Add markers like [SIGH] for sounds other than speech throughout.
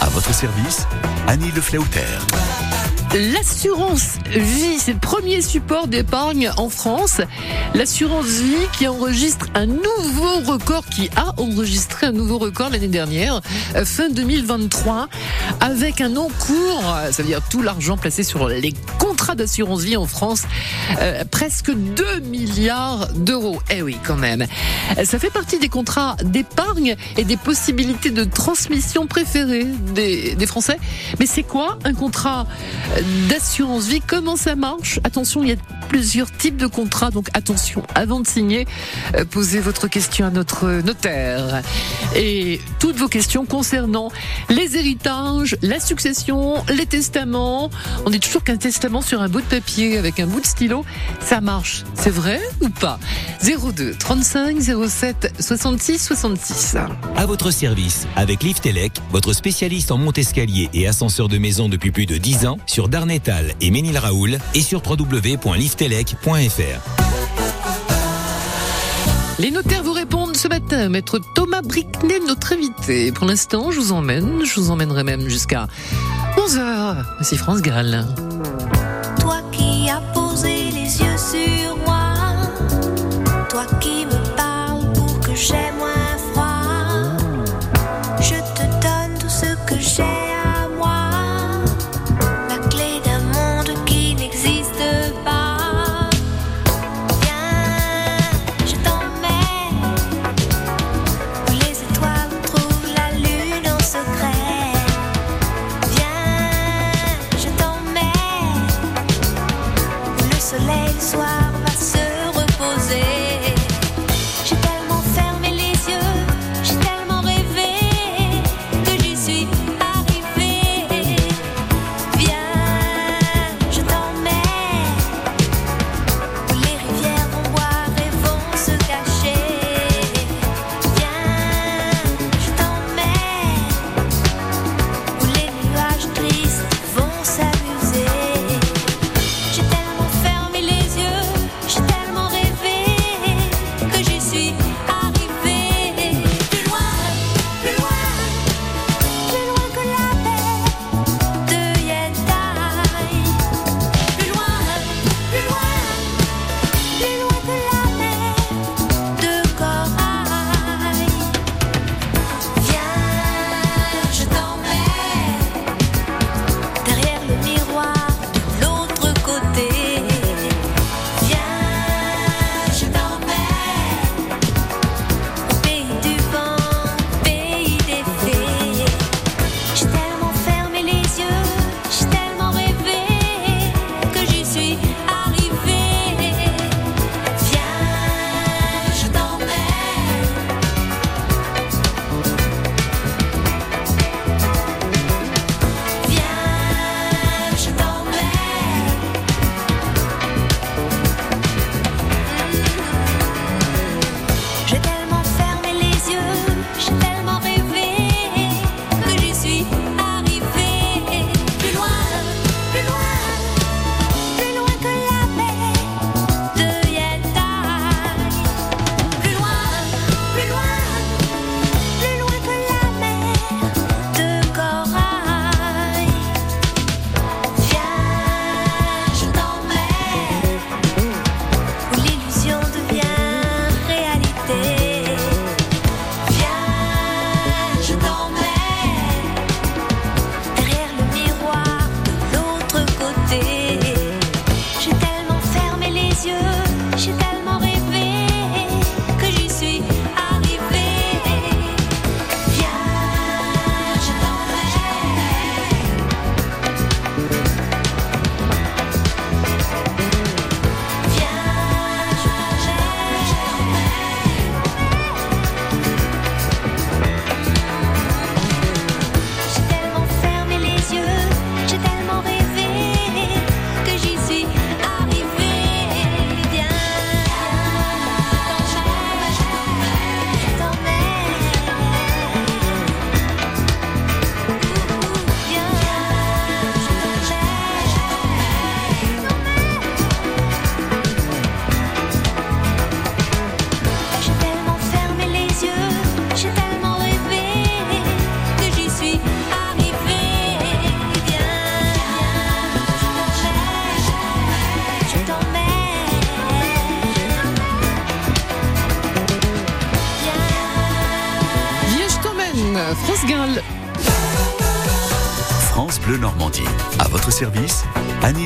À votre service, Annie Le L'assurance vie, c'est le premier support d'épargne en France. L'assurance vie qui enregistre un nouveau record, qui a enregistré un nouveau record l'année dernière, euh, fin 2023, avec un encours, ça veut dire tout l'argent placé sur les contrats d'assurance vie en France, euh, presque 2 milliards d'euros. Eh oui, quand même. Ça fait partie des contrats d'épargne et des possibilités de transmission préférées des Français. Mais c'est quoi un contrat d'assurance vie. Comment ça marche Attention, il y a plusieurs types de contrats, donc attention, avant de signer, euh, posez votre question à notre notaire. Et toutes vos questions concernant les héritages, la succession, les testaments. On dit toujours qu'un testament sur un bout de papier avec un bout de stylo, ça marche. C'est vrai ou pas? 02 35 07 66 66. À votre service, avec Liftelec, votre spécialiste en monte-escalier et ascenseur de maison depuis plus de 10 ans, sur Darnétal et Ménil-Raoul et sur www.liftelec.fr. Les notaires vous répondent ce matin. Maître Thomas Bricnet, notre invité. Pour l'instant, je vous emmène. Je vous emmènerai même jusqu'à 11h. Voici France Gall. Toi qui as posé les yeux sur moi, toi qui me parles pour que j'aime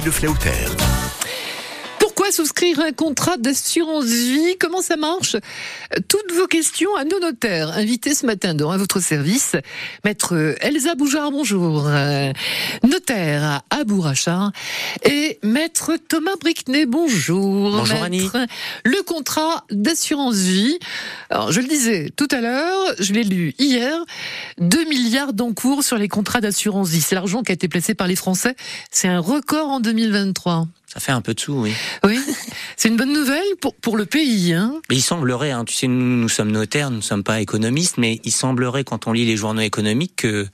Le Flauter. Souscrire un contrat d'assurance vie Comment ça marche? Toutes vos questions à nos notaires. Invités ce matin dans à votre service, maître Elsa Boujard, bonjour. Euh, Notaire à Bourrachard. Et maître Thomas Bricnet, bonjour. Bonjour, Annie. Le contrat d'assurance vie. Alors, je le disais tout à l'heure, je l'ai lu hier. 2 milliards d'encours sur les contrats d'assurance vie. C'est l'argent qui a été placé par les Français. C'est un record en 2023. Ça fait un peu de sous, oui. Oui, c'est une bonne nouvelle pour, pour le pays. Hein Mais il semblerait, hein, tu sais, nous, nous sommes notaires, nous ne sommes pas économistes, mais il semblerait, quand on lit les journaux économiques, que,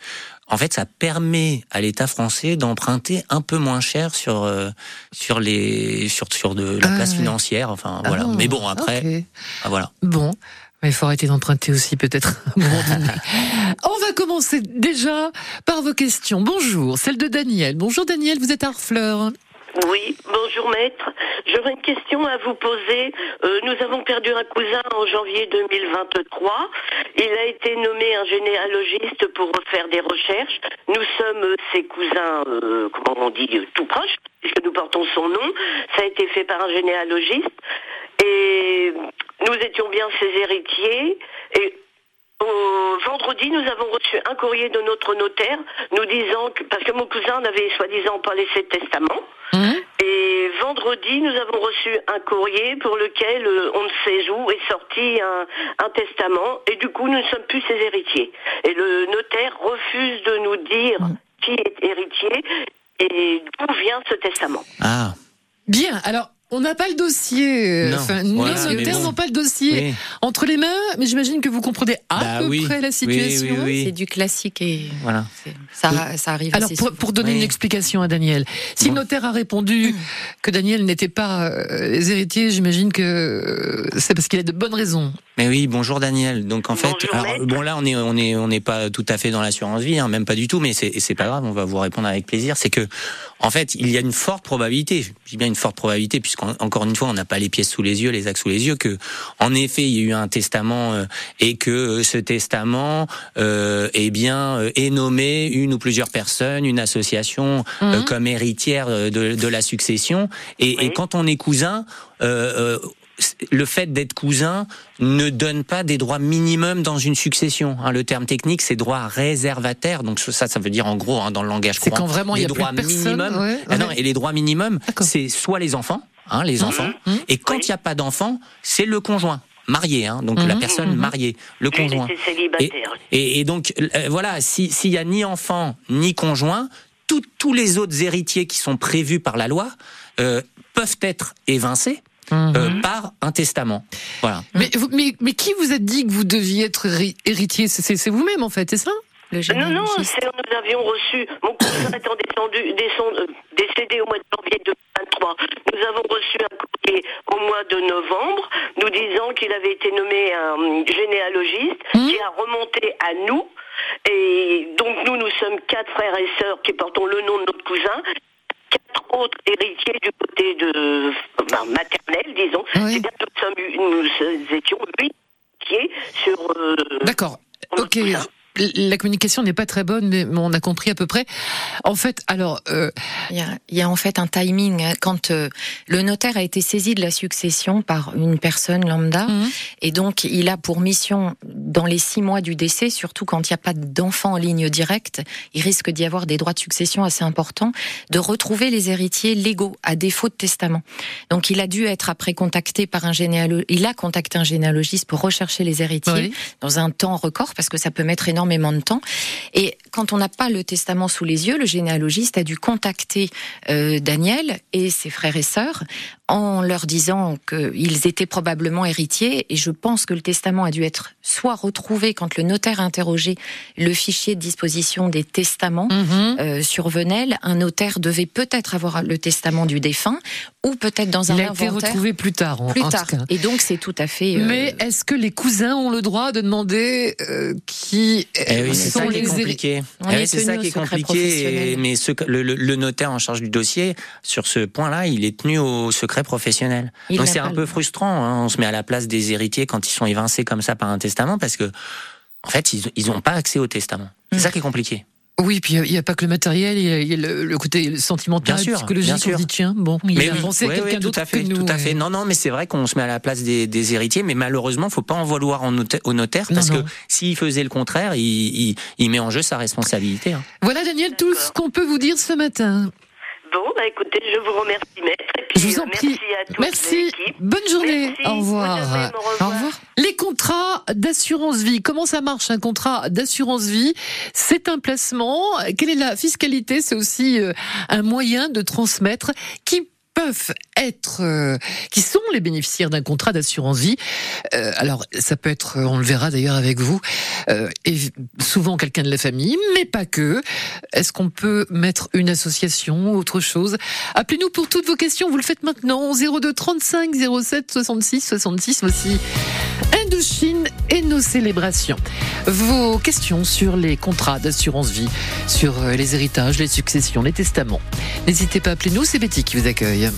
en fait, ça permet à l'État français d'emprunter un peu moins cher sur euh, sur les sur sur de la Ah, place ouais. financière. Enfin, voilà. Ah, Mais bon, après, ah, voilà. Bon. Mais il faut arrêter d'emprunter aussi, peut-être. à. [LAUGHS] On va commencer déjà par vos questions. Bonjour, celle de Daniel. Bonjour Daniel, vous êtes Harfleur. Oui, bonjour maître. J'aurais une question à vous poser. Euh, nous avons perdu un cousin en janvier 2023. Il a été nommé un généalogiste pour faire des recherches. Nous sommes euh, ses cousins, euh, comment on dit, tout proches, puisque nous portons son nom. Ça a été fait par un généalogiste. Et nous étions bien ses héritiers. Et au vendredi, nous avons reçu un courrier de notre notaire nous disant que, parce que mon cousin n'avait soi-disant pas laissé de testament. Hein Et vendredi, nous avons reçu un courrier pour lequel euh, on ne sait où est sorti un, un testament et du coup nous ne sommes plus ses héritiers. Et le notaire refuse de nous dire qui est héritier et d'où vient ce testament? Ah, Bien, alors. On n'a pas le dossier, euh, Non, enfin, voilà, nos notaires bon. n'ont pas le dossier oui. entre les mains, mais j'imagine que vous comprenez à Bah peu oui. près la situation. oui, oui. C'est du classique et Voilà. c'est- ça, ça arrive Alors assez pour, pour donner Oui. une explication à Daniel, si le notaire a répondu que Daniel n'était pas euh, les héritiers, j'imagine que euh, c'est parce qu'il a de bonnes raisons. Mais oui, bonjour Daniel. Donc en fait, alors, bon là on est on est on n'est pas tout à fait dans l'assurance vie, hein, même pas du tout, mais c'est c'est pas grave, on va vous répondre avec plaisir. C'est que en fait, il y a une forte probabilité, je dis bien une forte probabilité, puisqu'encore une fois, on n'a pas les pièces sous les yeux, les actes sous les yeux, que en effet il y a eu un testament euh, et que euh, ce testament, euh, eh bien, euh, est nommé une ou plusieurs personnes, une association euh, Mhm. comme héritière de, de la succession. Et, Oui. et quand on est cousin, euh, euh, le fait d'être cousin ne donne pas des droits minimums dans une succession. hein. Le terme technique, c'est droit réservataire. Donc ça, ça veut dire en gros, hein, dans le langage C'est courant, quand vraiment il y les a plus droits personne, minimums. ouais, Ah non, et les droits minimums, c'est soit les enfants, hein, les enfants, mhm. et quand il Oui. n'y a pas d'enfants, c'est le conjoint marié, hein, donc Mhm, la personne mhm. mariée, le conjoint. célibataire. Et, et donc euh, voilà, si- s'il y a ni enfant ni conjoint, tout- tous les autres héritiers qui sont prévus par la loi euh, peuvent être évincés Mhm. euh, par un testament. Voilà. mais, vous- mais, mais qui vous a dit que vous deviez être héri- héritier? C'est vous-même en fait, c'est ça? Non, non, nous avions reçu, mon cousin étant descendu, descend- euh, décédé au mois de janvier 2023, nous avons reçu un courrier au mois de novembre nous disant qu'il avait été nommé un généalogiste Mhm. qui a remonté à nous. Et donc nous, nous sommes quatre frères et sœurs qui portons le nom de notre cousin. Quatre autres héritiers du côté de ben, maternel, disons. Oui. C'est-à-dire que nous, sommes, nous étions huit héritiers sur euh, D'accord. Ok. La communication n'est pas très bonne, mais on a compris à peu près. En fait, alors, euh, Il y, a, il y a en fait un timing. hein. Quand euh, le notaire a été saisi de la succession par une personne lambda, Mhm. et donc il a pour mission, dans les six mois du décès, surtout quand il n'y a pas d'enfant en ligne directe, il risque d'y avoir des droits de succession assez importants, de retrouver les héritiers légaux à défaut de testament. Donc il a dû être après contacté par un généalogiste, il a contacté un généalogiste pour rechercher les héritiers oui. dans un temps record parce que ça peut mettre énormément de temps. Et quand on n'a pas le testament sous les yeux, le généalogiste a dû contacter euh, Daniel et ses frères et sœurs en leur disant qu'ils étaient probablement héritiers. Et je pense que le testament a dû être soit retrouvé quand le notaire a interrogé le fichier de disposition des testaments euh, sur Venelle. Un notaire devait peut-être avoir le testament du défunt ou peut-être dans un il a été inventaire retrouvé plus tard. En, plus en tard. tout cas. Et donc c'est tout à fait. euh, Mais est-ce que les cousins ont le droit de demander euh, qui Eh oui, c'est sont ça qui les compliqué. On Eh oui, c'est ça qui est compliqué. et- mais ce, le, le- le notaire en charge du dossier, sur ce point-là, il est tenu au secret professionnel. Il Donc c'est un peu frustrant. hein. On se met à la place des héritiers quand ils sont évincés comme ça par un testament, parce que en fait, ils ils n'ont pas accès au testament. C'est ça qui est compliqué. Oui, puis il n'y a, pas que le matériel, il y a, il y a le, le côté sentimental, Bien sûr, psychologique. bien sûr. On se dit tiens, bon, il Mais a oui, quelqu'un d'autre que nous. tout à fait. Non, non, mais c'est vrai qu'on se met à la place des, des héritiers, mais malheureusement, faut pas en vouloir en notaire- au notaire Non, parce non. que s'il faisait le contraire, il, il, il met en jeu sa responsabilité. hein. Voilà, Daniel, tout ce qu'on peut vous dire ce matin. Bon, bah écoutez, je vous remercie, maître. Et puis, Je vous en euh, prie. Merci à toute Merci. Bonne journée. Merci. Au revoir. Même, au revoir. Au revoir. Les contrats d'assurance vie, comment ça marche un contrat d'assurance vie? C'est un placement. Quelle est la fiscalité? C'est aussi euh, un moyen de transmettre qui peuvent être, euh, qui sont les bénéficiaires d'un contrat d'assurance vie. Euh, alors, ça peut être, euh, on le verra d'ailleurs avec vous, euh, et souvent quelqu'un de la famille, mais pas que. Est-ce qu'on peut mettre une association ou autre chose? Appelez-nous pour toutes vos questions. Vous le faites maintenant. 02 35 07 66 66. Voici Indochine et nos célébrations. Vos questions sur les contrats d'assurance vie, sur euh, les héritages, les successions, les testaments. N'hésitez pas à appeler nous, c'est Betty qui vous accueille.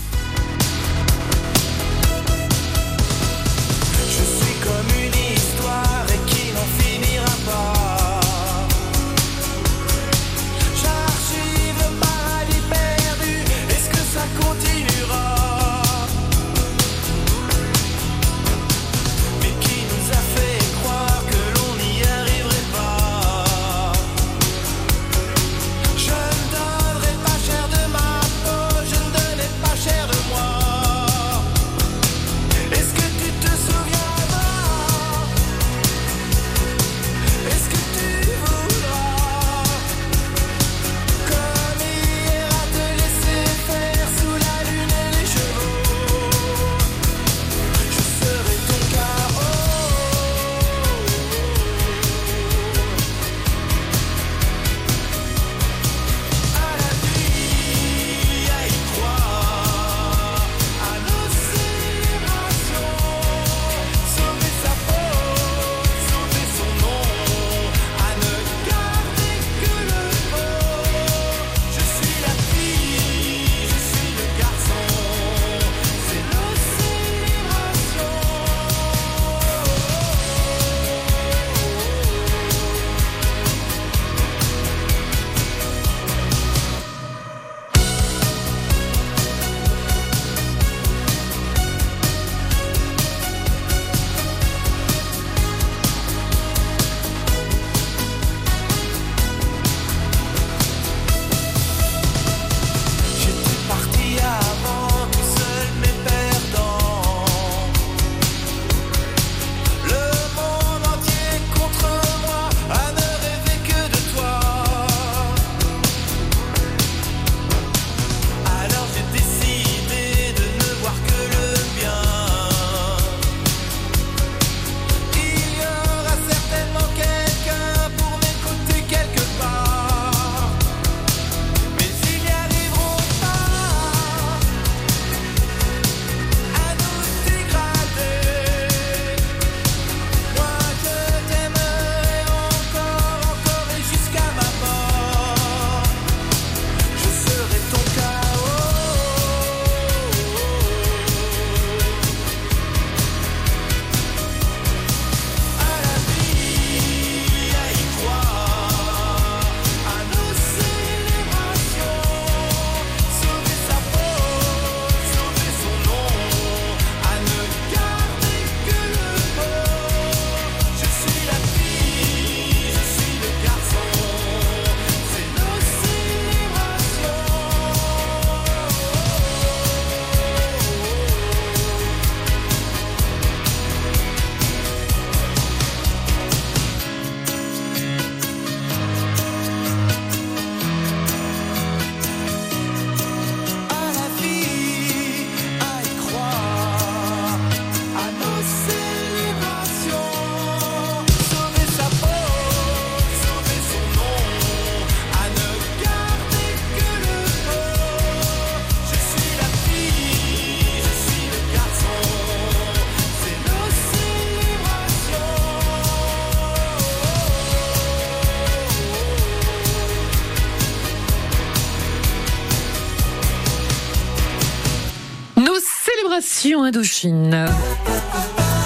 Indochine.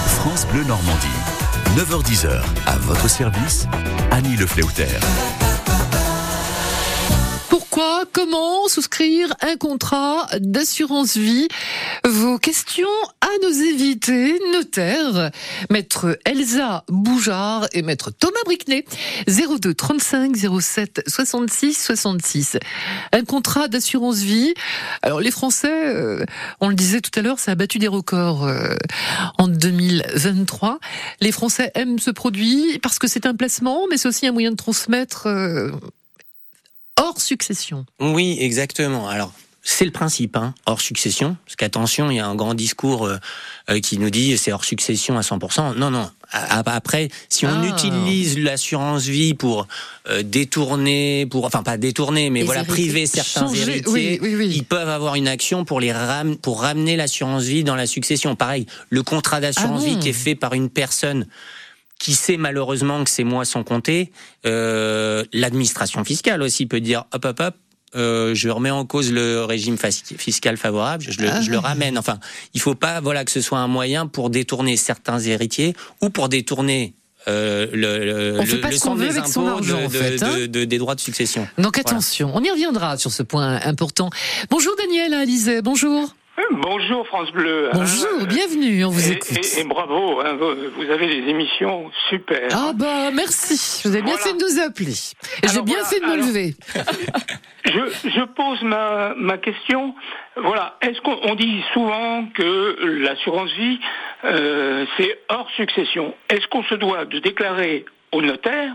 France Bleu Normandie. 9h10h, à votre service, Annie Le Fleuter. Pourquoi Comment souscrire un contrat d'assurance vie Vos questions à nos invités notaires, maître Elsa Boujard et maître Thomas Bricnet. 02 35 07 66 66. Un contrat d'assurance vie. Alors les Français, euh, on le disait tout à l'heure, ça a battu des records euh, en 2023. Les Français aiment ce produit parce que c'est un placement, mais c'est aussi un moyen de transmettre euh, hors succession. Oui, exactement. Alors, c'est le principe, hein, hors succession. Parce qu'attention, il y a un grand discours euh, euh, qui nous dit c'est hors succession à 100%. Non, non. Après, si on Ah. utilise l'assurance vie pour euh, détourner, pour enfin pas détourner, mais Les voilà héritiers. priver certains Changer, héritiers, oui, oui, oui. ils peuvent avoir une action pour les ram pour ramener l'assurance vie dans la succession. Pareil, le contrat d'assurance Ah vie qui est fait par une personne qui sait malheureusement que ces mois sont comptés, euh, l'administration fiscale aussi peut dire hop hop hop. Euh, je remets en cause le régime fiscal favorable, je le, Ah je le oui. ramène. Enfin, il faut pas voilà que ce soit un moyen pour détourner certains héritiers ou pour détourner euh, le, le, On fait le- pas le ce qu'on veut des avec son argent, de- en fait, hein. de- de- des droits de succession. Donc attention, on y reviendra sur ce point important. Bonjour Daniel Alizé, bonjour. Bonjour France Bleu. Bonjour, bienvenue, on vous et, écoute. et- et bravo, hein, vous vous avez des émissions super. Ah bah merci, vous avez bien fait de nous appeler. Et j'ai bien voilà, fait de me alors- lever. [LAUGHS] Je, je pose ma, ma question. Voilà, est-ce qu'on on dit souvent que l'assurance vie euh, c'est hors succession Est-ce qu'on se doit de déclarer au notaire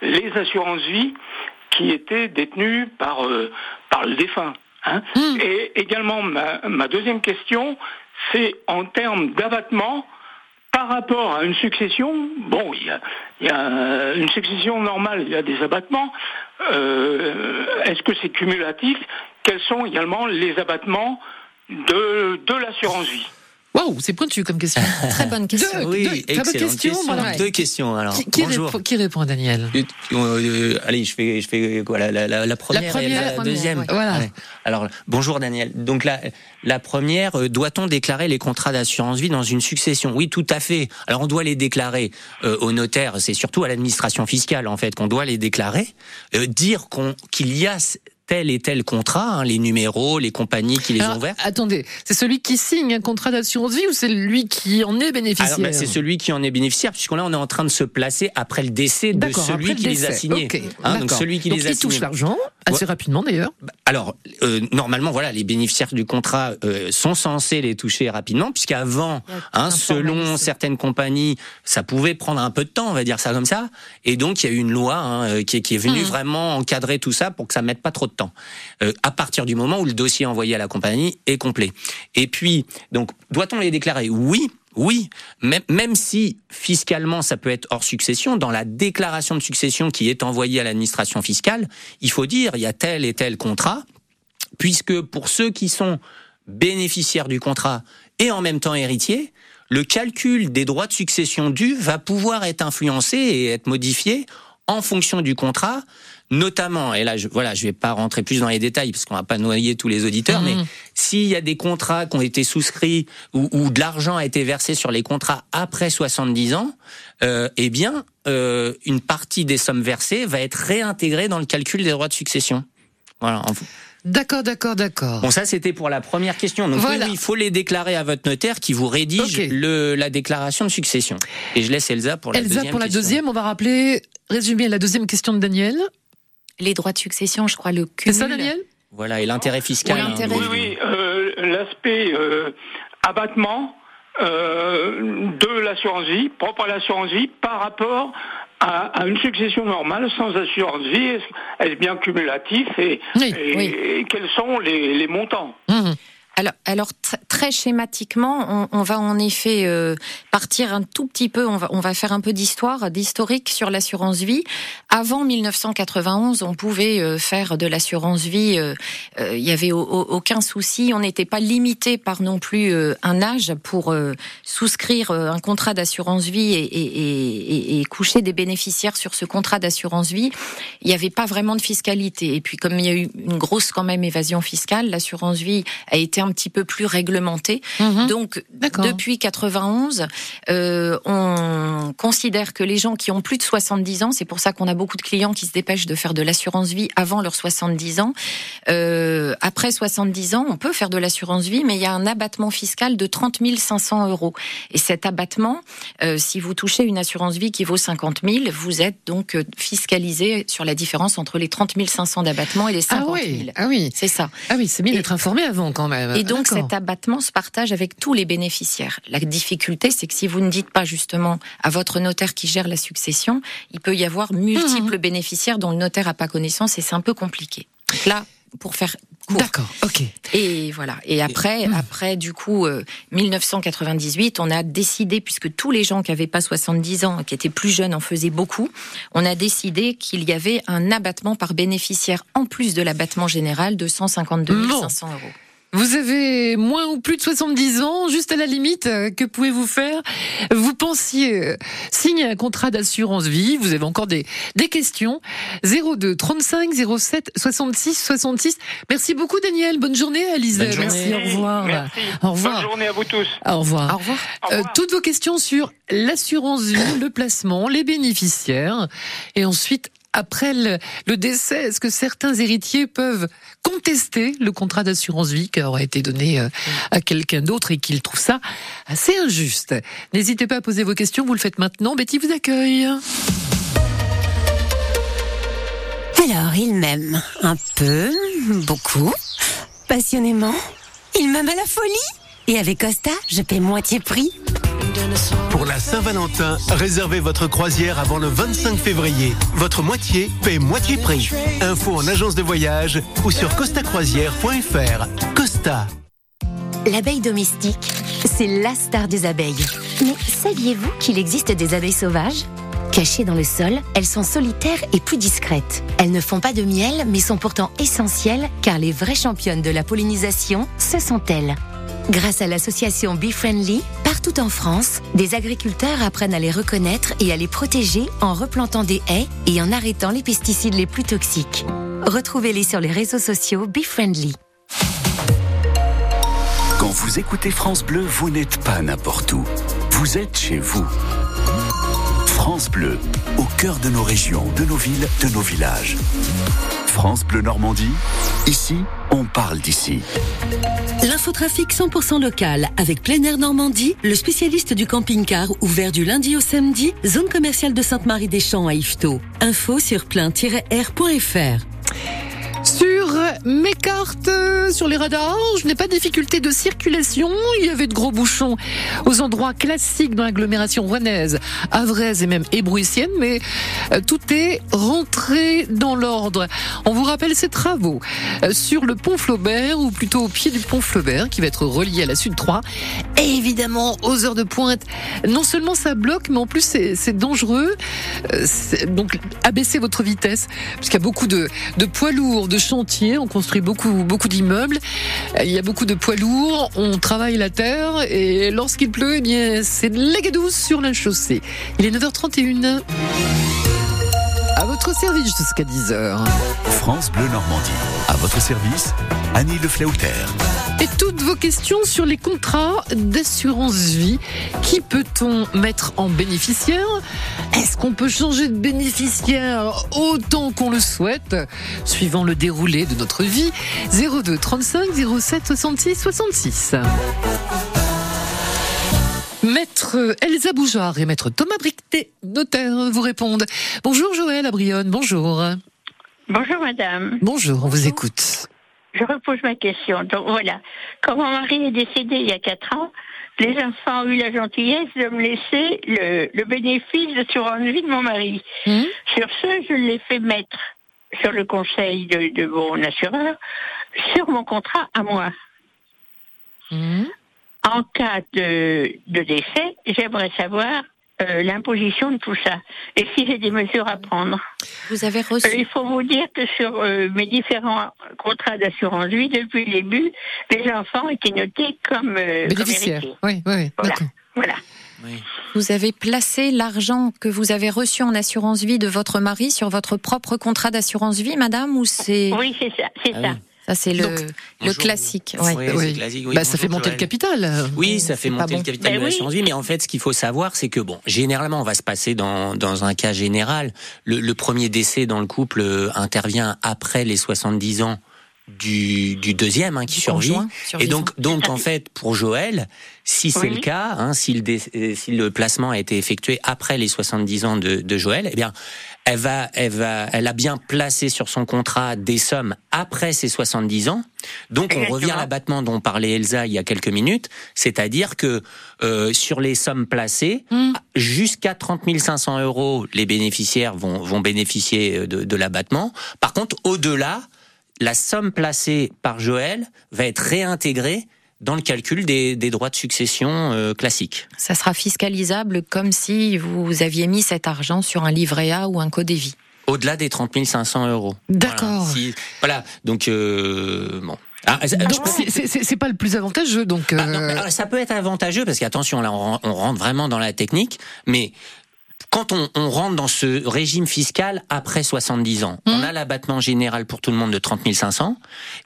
les assurances vie qui étaient détenues par euh, par le défunt? Hein Hmm. Et également ma, ma deuxième question, c'est en termes d'abattement. Par rapport à une succession, bon, il y a, il y a une succession normale, il y a des abattements. Euh, Est-ce que c'est cumulatif? Quels sont également les abattements de, de l'assurance vie? Waouh, c'est pointu comme question. [LAUGHS] Très bonne question. Deux, Oui, deux, très bonne question, question. voilà. Deux questions alors. Qui, qui Bonjour. répond, qui répond, Daniel Euh, euh, allez, je fais, je fais quoi la, la, la, la première, et première, la, la première, deuxième. ouais. Voilà. Ouais. Alors bonjour Daniel. Donc la, la première, euh, doit-on déclarer les contrats d'assurance vie dans une succession? Oui, tout à fait. Alors on doit les déclarer euh, au notaire. C'est surtout à l'administration fiscale en fait qu'on doit les déclarer. Euh, dire qu'on qu'il y a tel et tel contrat, hein, les numéros, les compagnies qui les Alors, ont ouverts. Attendez, c'est celui qui signe un contrat d'assurance vie ou c'est lui qui en est bénéficiaire? Bah, c'est celui qui en est bénéficiaire, puisqu'on là on est en train de se placer après le décès de celui le qui les a signés. Ok, Hein, donc celui qui Donc, les a il touche signés. l'argent assez Ouais. rapidement d'ailleurs. Alors, euh, normalement, voilà, les bénéficiaires du contrat euh, sont censés les toucher rapidement, puisqu'avant, hein, selon certaines compagnies, ça pouvait prendre un peu de temps, on va dire ça comme ça. Et donc, il y a eu une loi euh, qui, est- qui est venue Mhm. vraiment encadrer tout ça pour que ça mette pas trop de temps. Euh, à partir du moment où le dossier envoyé à la compagnie est complet. Et puis, donc, doit-on les déclarer? Oui. Oui, même, même si fiscalement ça peut être hors succession, dans la déclaration de succession qui est envoyée à l'administration fiscale, il faut dire il y a tel et tel contrat, puisque pour ceux qui sont bénéficiaires du contrat et en même temps héritiers, le calcul des droits de succession dus va pouvoir être influencé et être modifié en fonction du contrat, notamment, et là, je, voilà, je vais pas rentrer plus dans les détails parce qu'on va pas noyer tous les auditeurs, Mhm. mais s'il y a des contrats qui ont été souscrits ou, ou de l'argent a été versé sur les contrats après 70 ans, euh, eh bien, euh, une partie des sommes versées va être réintégrée dans le calcul des droits de succession. Voilà. D'accord, d'accord, d'accord. Bon, ça c'était pour la première question. Donc Voilà. oui, il faut les déclarer à votre notaire qui vous rédige le, la déclaration de succession. Et je laisse Elsa pour la Elsa deuxième pour la question. deuxième, on va rappeler, résumer la deuxième question de Daniel. Les droits de succession, je crois, le C'est cumul. ça Daniel? Voilà, et l'intérêt fiscal. Oui, hein, l'intérêt. Oui, oui, euh, l'aspect euh, abattement euh, de l'assurance vie, propre à l'assurance vie, par rapport à, à une succession normale sans assurance vie, est-ce est bien cumulatif et, Oui, et- oui. et quels sont les, les montants? Mhm. Alors, alors tr- très schématiquement, on, on va en effet euh, partir un tout petit peu. On va, on va faire un peu d'histoire, d'historique sur l'assurance vie. Avant 1991, on pouvait euh, faire de l'assurance vie. euh, euh, Il y avait au- au- aucun souci. On n'était pas limité par non plus euh, un âge pour euh, souscrire euh, un contrat d'assurance vie et, et, et- et coucher des bénéficiaires sur ce contrat d'assurance vie. Il n'y avait pas vraiment de fiscalité. Et puis, comme il y a eu une grosse quand même évasion fiscale, l'assurance vie a été un petit peu plus réglementé. Mhm. Donc, depuis 91, euh, on considère que les gens qui ont plus de 70 ans, c'est pour ça qu'on a beaucoup de clients qui se dépêchent de faire de l'assurance vie avant leurs 70 ans. Euh, après 70 ans, on peut faire de l'assurance vie, mais il y a un abattement fiscal de 30 500 euros. Et cet abattement, euh, si vous touchez une assurance vie qui vaut 50 000, vous êtes donc fiscalisé sur la différence entre les 30 500 d'abattement et les 50 Ah 000. oui, ah oui, C'est ça. ah oui, c'est bien d'être informé avant quand même. Et donc cet abattement se partage avec tous les bénéficiaires. La difficulté, c'est que si vous ne dites pas justement à votre notaire qui gère la succession, il peut y avoir multiples bénéficiaires dont le notaire n'a pas connaissance et c'est un peu compliqué. Donc là, pour faire court. D'accord, ok. Et voilà. Et après, après du coup, euh, 1998, on a décidé, puisque tous les gens qui n'avaient pas 70 ans, qui étaient plus jeunes, en faisaient beaucoup, on a décidé qu'il y avait un abattement par bénéficiaire en plus de l'abattement général de 152 Bon. 500 euros. Vous avez moins ou plus de 70 ans, juste à la limite, euh, que pouvez-vous faire? Vous pensiez euh, signer un contrat d'assurance vie, vous avez encore des, des questions. 02 35 07 66 66. Merci beaucoup Daniel, bonne journée Alice. Bonne journée. Merci, au revoir. Merci. Au revoir. Bonne journée à vous tous. Au revoir. Au revoir. Euh, revoir. toutes vos questions sur l'assurance vie, le placement, les bénéficiaires. Et ensuite, après le, décès, est-ce que certains héritiers peuvent contester le contrat d'assurance vie qui aurait été donné euh, à quelqu'un d'autre et qu'ils trouvent ça assez injuste? N'hésitez pas à poser vos questions, vous le faites maintenant. Betty vous accueille. Alors, il m'aime un peu, beaucoup, passionnément. Il m'aime à la folie. Et avec Costa, je paie moitié prix. Pour la Saint-Valentin, réservez votre croisière avant le 25 février. Votre moitié paie moitié prix. Info en agence de voyage ou sur costacroisière.fr. Costa. L'abeille domestique, c'est la star des abeilles. Mais saviez-vous qu'il existe des abeilles sauvages? Cachées dans le sol, elles sont solitaires et plus discrètes. Elles ne font pas de miel, mais sont pourtant essentielles car les vraies championnes de la pollinisation, ce sont elles. Grâce à l'association Bee Friendly, partout en France, des agriculteurs apprennent à les reconnaître et à les protéger en replantant des haies et en arrêtant les pesticides les plus toxiques. Retrouvez-les sur les réseaux sociaux Bee Friendly. Quand vous écoutez France Bleu, vous n'êtes pas n'importe où. Vous êtes chez vous. France Bleu, au cœur de nos régions, de nos villes, de nos villages. France Bleu Normandie, ici, on parle d'ici. L'infotrafic 100% local avec Plein Air Normandie, le spécialiste du camping-car ouvert du lundi au samedi, zone commerciale de Sainte-Marie-des-Champs à Yvetot. Info sur plein-air.fr. Cartes, euh, sur les radars, je n'ai pas de difficulté de circulation. Il y avait de gros bouchons aux endroits classiques dans l'agglomération rouennaise, avraise et même ébrouissienne, mais euh, tout est rentré dans l'ordre. On vous rappelle ces travaux euh, sur le pont Flaubert, ou plutôt au pied du pont Flaubert, qui va être relié à la Sud 3. Et évidemment, aux heures de pointe, non seulement ça bloque, mais en plus c'est dangereux. Donc abaissez votre vitesse, puisqu'il y a beaucoup de poids lourds, de chantiers, on construit beaucoup, beaucoup d'immeubles, Euh, il y a beaucoup de poids lourds, on travaille la terre, et lorsqu'il pleut, eh bien c'est de douce sur la chaussée. Il est 9h31. À votre service jusqu'à 10h. France Bleu Normandie, à votre service, Annie Le Flauter. Et toutes vos questions sur les contrats d'assurance vie. Qui peut-on mettre en bénéficiaire? Est-ce qu'on peut changer de bénéficiaire autant qu'on le souhaite, suivant le déroulé de notre vie 02 35 07 66 66. Maître Elsa Boujard et Maître Thomas Bricté, notaire, vous répondent. Bonjour Joël Abrionne, bonjour. Bonjour madame. Bonjour, on vous écoute. Je repose ma question. Donc voilà, quand mon mari est décédé il y a quatre ans, les enfants ont eu la gentillesse de me laisser le, le bénéfice de sur vie de mon mari. Hum Sur ce, je l'ai fait mettre sur le conseil de, de mon assureur sur mon contrat à moi. Hum En cas de, de décès, j'aimerais savoir euh, l'imposition de tout ça et si j'ai des mesures à prendre. Vous avez reçu. Euh, il faut vous dire que sur euh, mes différents contrats d'assurance vie, depuis le début, les enfants étaient notés comme, euh, comme Bénéficiaire. héritiers. Oui, oui, Voilà. Vous avez placé l'argent que vous avez reçu en assurance vie de votre mari sur votre propre contrat d'assurance vie, madame, ou c'est Oui, c'est ça, c'est Ah ça. oui. Ça, c'est le, le classique. ouais. Oui, c'est classique, oui. Bah, ça fait monter le capital. Oui, ça fait monter bon. le capital Ben de oui. l'assurance vie, mais en fait, ce qu'il faut savoir, c'est que bon, généralement, on va se passer dans dans un cas général. Le, le premier décès dans le couple euh, intervient après les 70 ans du, du deuxième hein, qui Du survit. conjoint Et donc, donc en fait, pour Joël, si c'est Oui. le cas, hein, si, le dé- euh, si le placement a été effectué après les 70 ans de, de Joël, eh bien, elle va, elle va, elle a bien placé sur son contrat des sommes après ses 70 ans. Donc, on revient à l'abattement dont parlait Elsa il y a quelques minutes, c'est-à-dire que euh, sur les sommes placées, Hmm. jusqu'à 30 500 euros, les bénéficiaires vont, vont bénéficier euh, de, de l'abattement. Par contre, au-delà, la somme placée par Joël va être réintégrée dans le calcul des, des droits de succession euh, classiques. Ça sera fiscalisable comme si vous aviez mis cet argent sur un livret A ou un codévie. Au-delà des 30 500 euros. D'accord. Voilà, Si- voilà. donc euh, bon. Ah, c'est- pas le plus avantageux. Donc Ah, non, euh, mais alors, ça peut être avantageux parce qu'attention, là, on, on rentre vraiment dans la technique, mais quand on, on rentre dans ce régime fiscal après 70 ans, on a l'abattement général pour tout le monde de 30 500.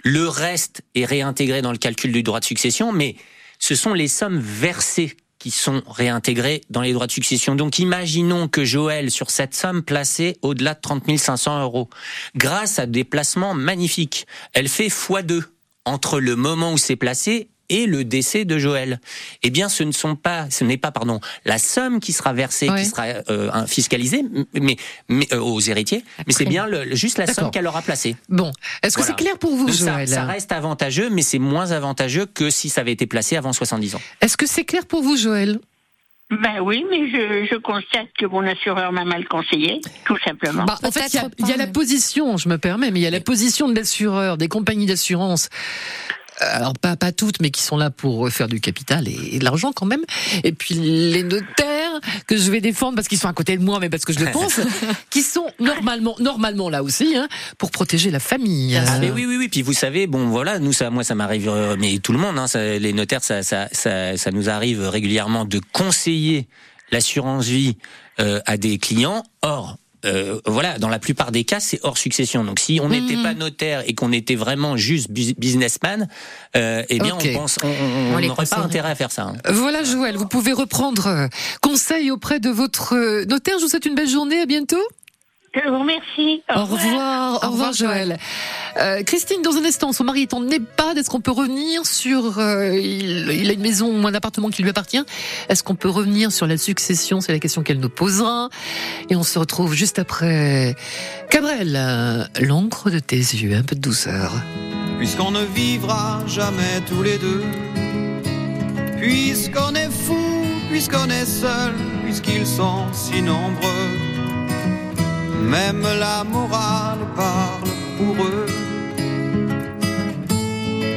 Le reste est réintégré dans le calcul du droit de succession, mais ce sont les sommes versées qui sont réintégrées dans les droits de succession. Donc imaginons que Joël, sur cette somme placée au-delà de 30 500 euros, grâce à des placements magnifiques, elle fait x2 entre le moment où c'est placé et le décès de Joël. Eh bien, ce ne sont pas, ce n'est pas, pardon, la somme qui sera versée, qui sera euh, fiscalisée, mais, mais euh, aux héritiers, mais c'est bien le- juste la somme qu'elle aura placée. bon, est-ce que Voilà. c'est clair pour vous, Donc Joël ça reste avantageux, mais c'est moins avantageux que si ça avait été placé avant 70 ans. Est-ce que c'est clair pour vous, Joël? Ben oui, mais je, je constate que mon assureur m'a mal conseillé, tout simplement. Bah, en fait, il y a, il y a la position, je me permets, mais il y a la position de l'assureur, des compagnies d'assurance. Euh, Alors pas pas toutes, mais qui sont là pour faire du capital et, et de l'argent quand même. Et puis les notaires que je vais défendre parce qu'ils sont à côté de moi, mais parce que je le [LAUGHS] pense, qui sont normalement normalement là aussi hein, pour protéger la famille. Ah, Euh, mais oui, oui, oui. Puis vous savez, bon, voilà, nous, ça, moi, ça m'arrive, euh, mais tout le monde, hein, ça, les notaires, ça, ça, ça, ça nous arrive régulièrement de conseiller l'assurance vie euh, à des clients. Or, euh, voilà, dans la plupart des cas, c'est hors succession. Donc, si on n'était Mhm. pas notaire et qu'on était vraiment juste bus- businessman, euh, eh bien, on pense, on- n'aurait pas intérêt à faire ça. hein. Voilà Joël, vous pouvez reprendre euh, conseil auprès de votre euh, notaire. Je vous souhaite une belle journée, à bientôt. Je vous remercie. Au revoir, au revoir Joël. Euh, Christine, dans un instant, son mari est en EHPAD. Est-ce qu'on peut revenir sur euh, il, il a une maison ou un appartement qui lui appartient? Est-ce qu'on peut revenir sur la succession? C'est la question qu'elle nous posera. Et on se retrouve juste après. Cabrel, euh, l'encre de tes yeux, un peu de douceur. puisqu'on ne vivra jamais tous les deux. Puisqu'on est fou, puisqu'on est seul, puisqu'ils sont si nombreux. Même la morale parle pour eux.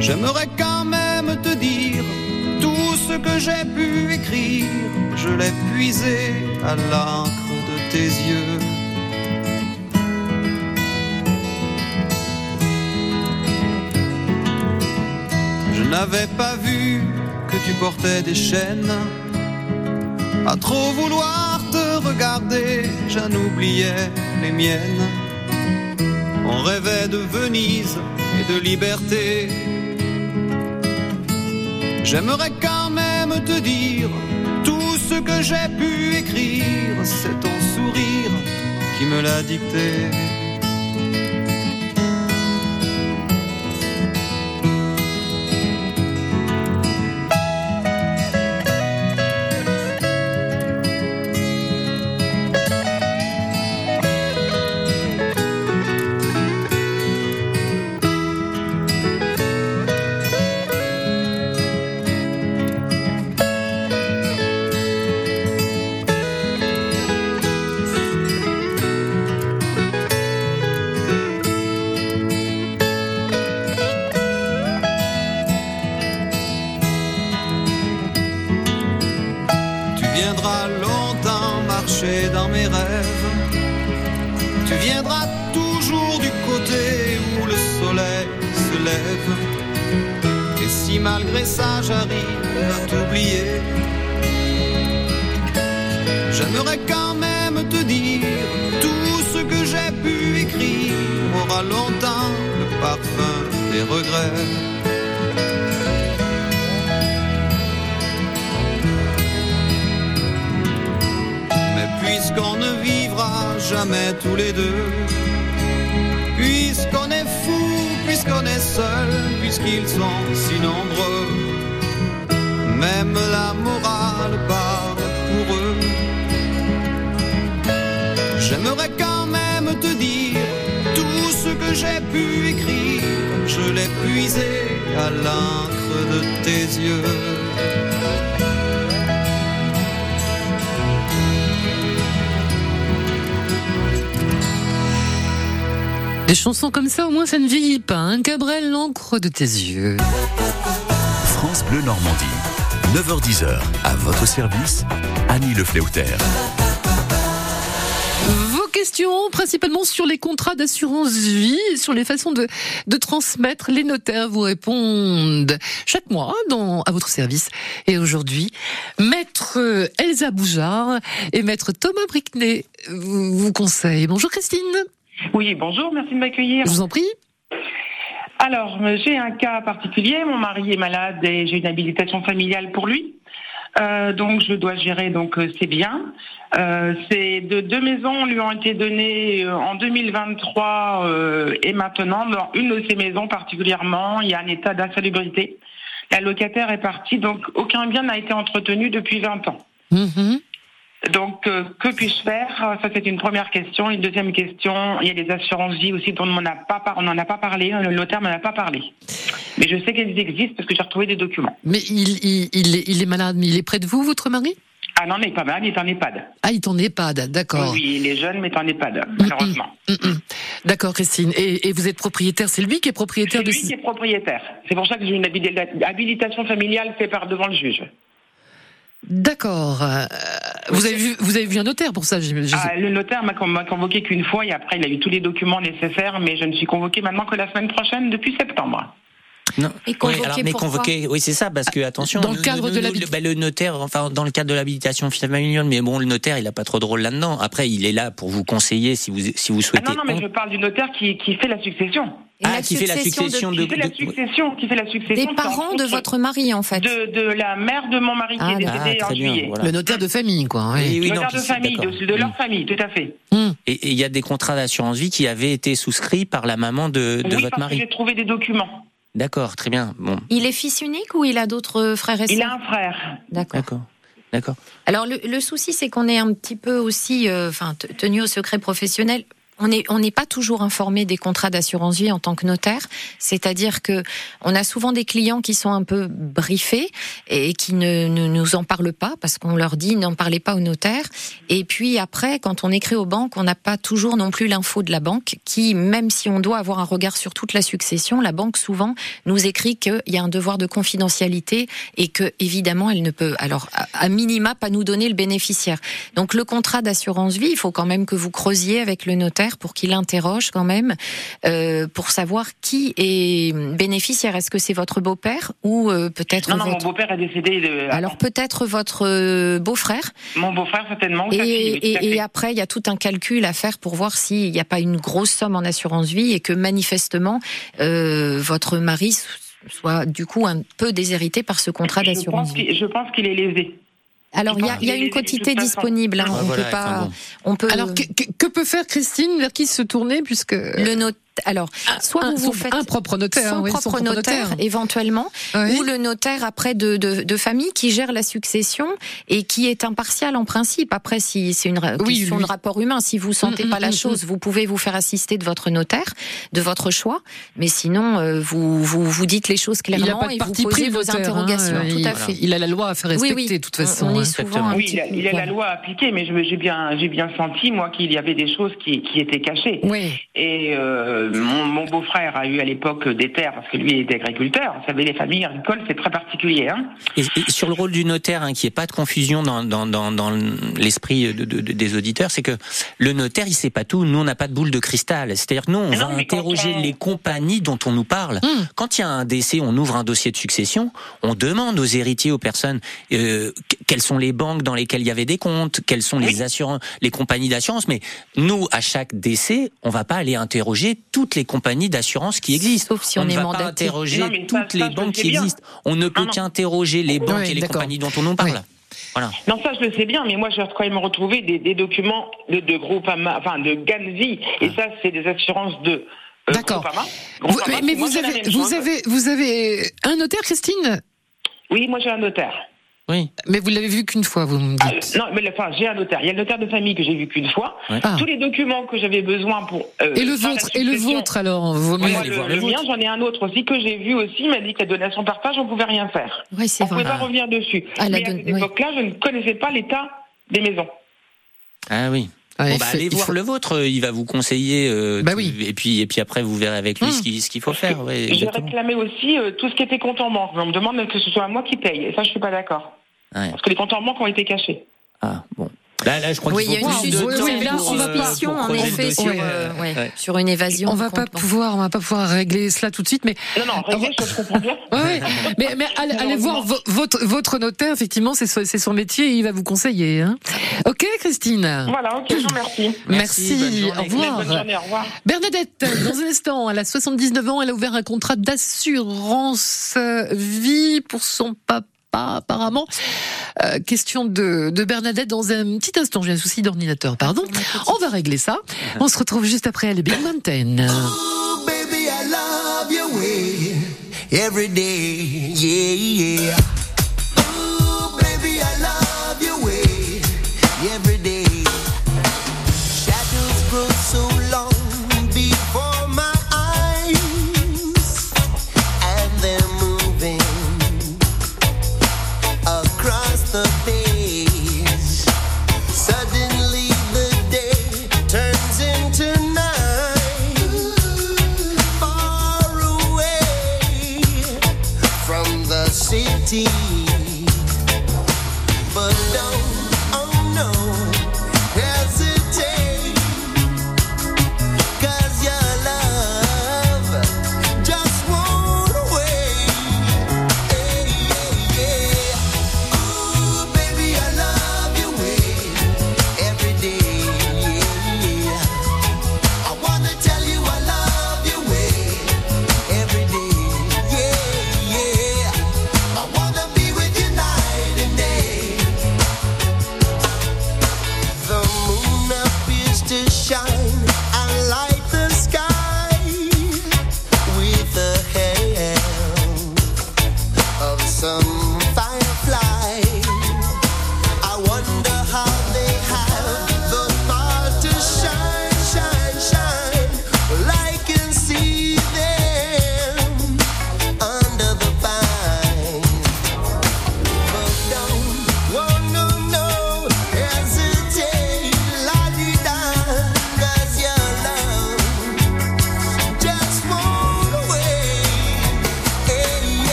J'aimerais quand même te dire tout ce que j'ai pu écrire. Je l'ai puisé à l'encre de tes yeux. Je n'avais pas vu que tu portais des chaînes. À trop vouloir te regarder, j'en oubliais les miennes. On rêvait de Venise et de liberté. J'aimerais quand même te dire tout ce que j'ai pu écrire. C'est ton sourire qui me l'a dicté. Des chansons comme ça, au moins, ça ne vieillit pas. Un Cabrel, l'encre de tes yeux. France Bleu Normandie. 9h10h. À votre service, Annie Le. Vos questions, principalement sur les contrats d'assurance vie, et sur les façons de, de transmettre, les notaires vous répondent chaque mois dans, à votre service. Et aujourd'hui, maître Elsa Boujard et maître Thomas vous, vous conseillent. Bonjour Christine. Oui, bonjour, merci de m'accueillir. Je vous en prie. Alors, euh, j'ai un cas particulier. Mon mari est malade et j'ai une habilitation familiale pour lui. Euh, donc, je dois gérer donc euh, ses biens. Euh, ces deux, deux maisons lui ont été données en 2023 euh, et maintenant. Dans une de ces maisons particulièrement, il y a un état d'insalubrité. La locataire est partie, donc aucun bien n'a été entretenu depuis 20 ans. Donc, euh, que puis-je faire? Ça, c'est une première question. Une deuxième question, il y a des assurances vie aussi dont on n'en a pas, par- on n'en a pas parlé. Le notaire n'en a pas parlé. Mais je sais qu'elles existent parce que j'ai retrouvé des documents. Mais il, il, il, est, il est malade, mais il est près de vous, votre mari? Ah non, mais pas mal, il est en EHPAD. Ah, il est en EHPAD, d'accord. Oui, il est jeune, mais en EHPAD, malheureusement. Mm, mm. D'accord, Christine. Et, et vous êtes propriétaire, c'est lui qui est propriétaire C'est de lui qui est propriétaire. C'est pour ça que j'ai une habili- habilitation familiale faite par devant le juge. D'accord. Euh, vous avez vu, vous avez vu un notaire pour ça, j'imagine. Ah, le notaire m'a con- m'a convoqué qu'une fois et après il a eu tous les documents nécessaires, mais je ne suis convoquée maintenant que la semaine prochaine depuis septembre. Non. Et convoqué oui, alors, mais convoqué, oui, c'est ça, parce que attention. Dans le cadre nous- de nous, l'habi- le, bah, le notaire, enfin, dans le cadre de l'habilitation familiale, mais bon, le notaire, il a pas trop de rôle là-dedans. Après, il est là pour vous conseiller si vous, si vous Ah souhaitez. non, non, mais je parle du notaire qui, qui fait la succession. Ah, qui fait la succession de- Qui fait la de- succession, qui fait la succession. Des parents en de votre mari, en fait. De, de la mère de mon mari qui Ah, est décédée d'accord. en Ah, très bien, juillet. voilà. Le notaire de famille, quoi. oui. Oui, oui, Le notaire de famille, d'accord. de, de leur famille, tout à fait. Et et il y a des contrats d'assurance vie qui avaient été souscrits par la maman de, de oui, votre parce que mari. j'ai trouvé des documents. D'accord, très bien. Bon, Il est fils unique ou il a d'autres frères et sœurs Il a un frère. D'accord. d'accord. Alors le, le souci, c'est qu'on est un petit peu aussi, euh, enfin, t- tenu au secret professionnel. On n'est on pas toujours informé des contrats d'assurance vie en tant que notaire, c'est-à-dire que on a souvent des clients qui sont un peu briefés et qui ne, ne nous en parlent pas parce qu'on leur dit n'en parlez pas au notaire. Et puis après, quand on écrit aux banques, on n'a pas toujours non plus l'info de la banque qui, même si on doit avoir un regard sur toute la succession, la banque souvent nous écrit qu'il y a un devoir de confidentialité et que évidemment elle ne peut, alors à minima, pas nous donner le bénéficiaire. Donc le contrat d'assurance vie, il faut quand même que vous creusiez avec le notaire pour qu'il interroge quand même euh, pour savoir qui est bénéficiaire. Est-ce que c'est votre beau-père ou euh, peut-être Non, non, mon beau-père est décédé. De... alors peut-être votre euh, beau-frère. Mon beau-frère, certainement. Et, après, il y a tout un calcul à faire pour voir s'il n'y a pas une grosse somme en assurance vie et que manifestement, euh, votre mari soit du coup un peu déshérité par ce contrat d'assurance vie. Je pense qu'il est lésé. Alors, il y a, il y a une quotité disponible. hein. Ah, on voilà, peut pas. bon. On peut. Alors, que, que- que peut faire Christine? Vers qui se tourner puisque Le note. Alors, soit un, vous vous faites un propre notaire, son oui, propre notaire, éventuellement, ou le notaire après de, de, de famille qui gère la succession et qui est impartial en principe. Après, si c'est une Oui, question lui. de rapport humain, si vous sentez Mm, pas mm, la mm, chose, vous pouvez vous faire assister de votre notaire, de votre choix. Mais sinon, euh, vous, vous vous dites les choses clairement pas de et vous posez vos notaire, hein, interrogations. euh, Tout il, à fait. Il a la loi à faire respecter, oui. de toute On- façon. on est hein. souvent Oui, il a, il a la loi à appliquer, mais j'ai bien, j'ai bien senti, moi, qu'il y avait des choses qui, qui étaient cachées. Oui. Et euh, mon, mon beau-frère a eu à l'époque des terres, parce que lui était agriculteur. Vous savez, les familles agricoles, c'est très particulier. Hein Et, et sur le rôle du notaire, hein, qu'il n'y ait pas de confusion dans, dans, dans, dans l'esprit de, de- de- des auditeurs, c'est que le notaire, il sait pas tout. Nous, on n'a pas de boule de cristal. C'est-à-dire que nous, on Mais va interroger on- les compagnies dont on nous parle. Quand il y a un décès, on ouvre un dossier de succession, on demande aux héritiers, aux personnes, euh, qu- quelles sont les banques dans lesquelles il y avait des comptes, quelles sont les assurances, les compagnies d'assurance. Mais nous, à chaque décès, on va pas aller interroger toutes les compagnies d'assurance qui existent. Sauf si on ne est va mandaté. pas interroger Non, toutes ça, les banques qui bien. existent. On ne peut qu'interroger les banques Oui, et les compagnies dont on nous parle. Oui. Voilà. Non, ça je le sais bien, mais moi je vais quand même retrouver des, des documents de, de Groupama, enfin de Ganzi, et ça c'est des assurances de euh, D'accord. Mais mais c'est moi, vous chose. avez, vous avez un notaire, Christine? Oui, moi j'ai un notaire. Oui. Mais vous l'avez vu qu'une fois, vous me Ah, dites. non, mais enfin, j'ai un notaire. Il y a le notaire de famille que j'ai vu qu'une fois. Ah. Tous les documents que j'avais besoin pour. euh, Et le vôtre, et le succession- vôtre alors vaut mieux. Moi, le, voir le le mien, j'en ai un autre aussi que j'ai vu aussi. Il m'a dit que la donation partage, on pouvait rien faire. Oui, c'est On pouvait vrai. pas revenir dessus. Ah, à cette oui. époque-là, je ne connaissais pas l'état des maisons. Ah oui. Ouais, Bon, bah, allez il voir faut- le vôtre, euh, il va vous conseiller. euh, Bah tout- oui. Et puis, et puis après, vous verrez avec lui Hum. ce qu'il ce qu'il faut faire. Ouais, J'ai réclamé aussi euh, tout ce qui était compte en banque. On me demande que ce soit moi qui paye. Et ça, je suis pas d'accord. Ouais. Parce que les comptes en banque ont été cachés. Ah, bon. Là, là, je crois Oui, il y a une suspicion, euh, en effet, sur, euh, euh, ouais, ouais. sur une évasion. On va pas pouvoir, on va pas pouvoir régler cela tout de suite, mais Non, non, réglé, je comprends [LAUGHS] bien. Ouais, mais, mais allez, allez voir vo- votre, votre notaire, effectivement, c'est son, c'est son métier et il va vous conseiller. Hein. Ok, Christine Voilà, ok, je vous remercie. Merci, bonne journée. au revoir. Bonne journée, au revoir. Bernadette, dans un instant, elle a 79 ans, elle a ouvert un contrat d'assurance euh, vie pour son papa. Apparemment, Euh, question de, de Bernadette dans un petit instant. J'ai un souci d'ordinateur, pardon. On va régler ça. On se retrouve juste après les Big Mountain. Ooh, baby, I love your way every day. Yeah, yeah. City. But don't,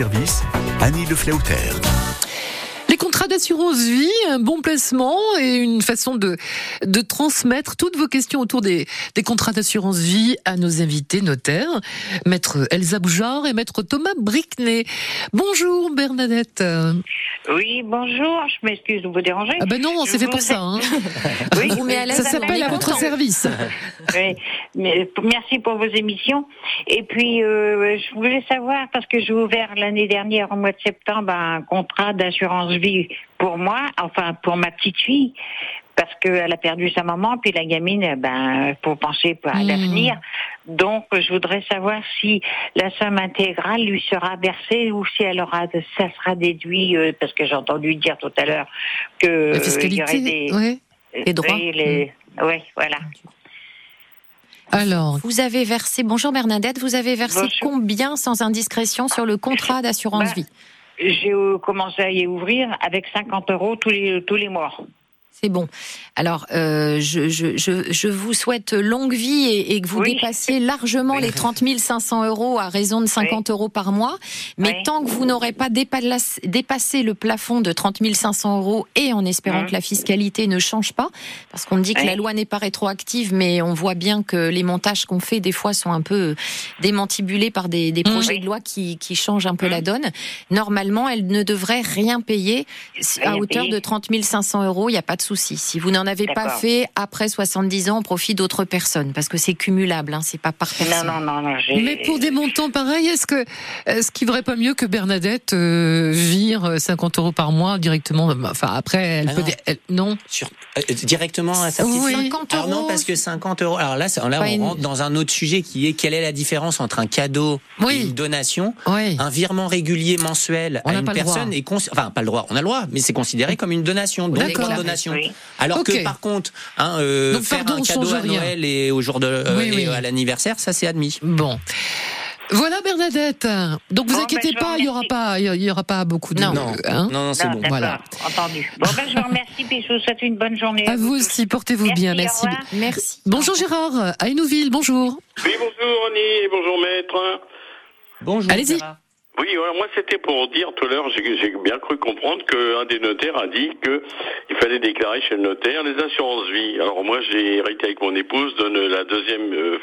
service, Annie Le Flauter. Les contrats d'assurance vie, un bon placement et une façon de, de transmettre toutes vos questions autour des, des contrats d'assurance vie à nos invités notaires, maître Elsa Boujard et maître Thomas Bricnet. Bonjour Bernadette. Oui, bonjour, je m'excuse de vous déranger. Ah ben non, c'est fait pour ai- ça. Hein. [LAUGHS] Oui, Vous met à l'aise, ça s'appelle à content. votre service. [LAUGHS] Oui, mais merci pour vos émissions. Et puis, euh, je voulais savoir, parce que j'ai ouvert l'année dernière, au mois de septembre, un contrat d'assurance vie pour moi, enfin pour ma petite fille, parce qu'elle a perdu sa maman, puis la gamine, eh ben, pour penser à Hmm. l'avenir. Donc, je voudrais savoir si la somme intégrale lui sera versée ou si elle aura, ça sera déduit, euh, parce que j'ai entendu dire tout à l'heure que La euh, fiscalité, il y aurait des, ouais. Les droits. oui, les- oui, voilà. Alors, Vous avez versé, bonjour Bernadette, vous avez versé combien sans indiscrétion sur le contrat d'assurance Bah, vie? J'ai euh, commencé à y ouvrir avec 50 euros tous les, tous les mois. C'est bon. Alors, euh, je, je, je, je vous souhaite longue vie et, et que vous Oui. dépassiez largement les 30 500 euros à raison de 50 euros par mois. Mais Oui. tant que vous n'aurez pas dépassé, dépassé le plafond de 30 500 euros et en espérant Mhm. que la fiscalité ne change pas, parce qu'on dit que Oui. la loi n'est pas rétroactive, mais on voit bien que les montages qu'on fait des fois sont un peu démantibulés par des, des Mhm. projets de loi qui, qui changent un peu la donne. Normalement, elle ne devrait rien payer à hauteur de 30 500 euros. Il n'y a pas de souci. Si vous n'en avez pas fait après 70 ans, au profit d'autres personnes, parce que c'est cumulable, hein, c'est pas par personne. Non, non, non, non. j'ai- mais pour des montants pareils, est-ce que est-ce qu'il ne vaudrait pas mieux que Bernadette euh, vire 50 euros par mois directement? Enfin, après, elle Ah peut. elle- non? Sur, euh, directement à sa petite Oui. fille? 50 Alors non, euros. parce que 50 euros. Alors là, on une- rentre dans un autre sujet qui est quelle est la différence entre un cadeau Oui. et une donation? Oui. Un virement régulier mensuel On à n'a une pas le droit. personne est cons- enfin pas le droit, on a le droit, mais c'est considéré comme une donation, donc D'accord. comme donation. Oui. Alors que par contre, hein, euh, Donc, faire pardon, un cadeau à rien. Noël et au jour de euh, Oui, et oui. à l'anniversaire, ça c'est admis. Bon. Voilà Bernadette. Donc vous Bon, inquiétez ben, pas, il y aura pas, il y aura pas beaucoup de. Non. Non, hein. non, non, c'est bon. voilà. entendu. Bon, ben, je vous remercie, puis je vous souhaite une bonne journée. À vous aussi, portez-vous Merci, bien, merci. Merci. Bonjour Gérard, à Hénouville, bonjour. Oui, bonjour Annie et bonjour maître. Bonjour. Allez-y. Oui, voilà, moi c'était pour dire tout à l'heure, j'ai bien cru comprendre qu'un des notaires a dit que il fallait déclarer chez le notaire les assurances vie. Alors moi j'ai hérité avec mon épouse de la deuxième euh,